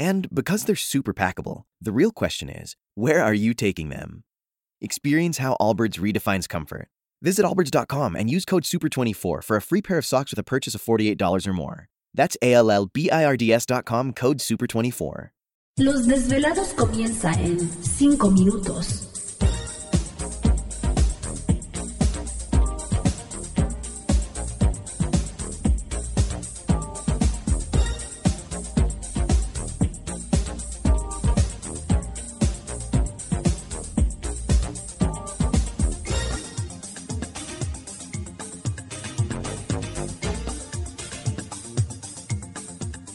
And because they're super packable, the real question is where are you taking them? Experience how Allbirds redefines comfort. Visit allbirds.com and use code SUPER24 for a free pair of socks with a purchase of $48 or more. That's A L L B I R D S.com code SUPER24. Los Desvelados comienza en 5 minutos.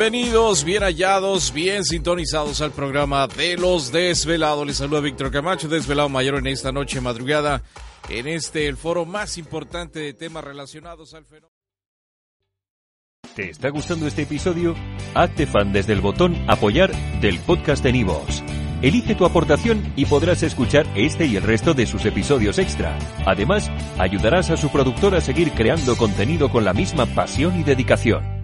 Bienvenidos, bien hallados, bien sintonizados al programa de los desvelados. Les saluda Víctor Camacho, desvelado mayor en esta noche madrugada, en este el foro más importante de temas relacionados al fenómeno. ¿Te está gustando este episodio? Hazte fan desde el botón apoyar del podcast de Nivos. Elige tu aportación y podrás escuchar este y el resto de sus episodios extra. Además, ayudarás a su productor a seguir creando contenido con la misma pasión y dedicación.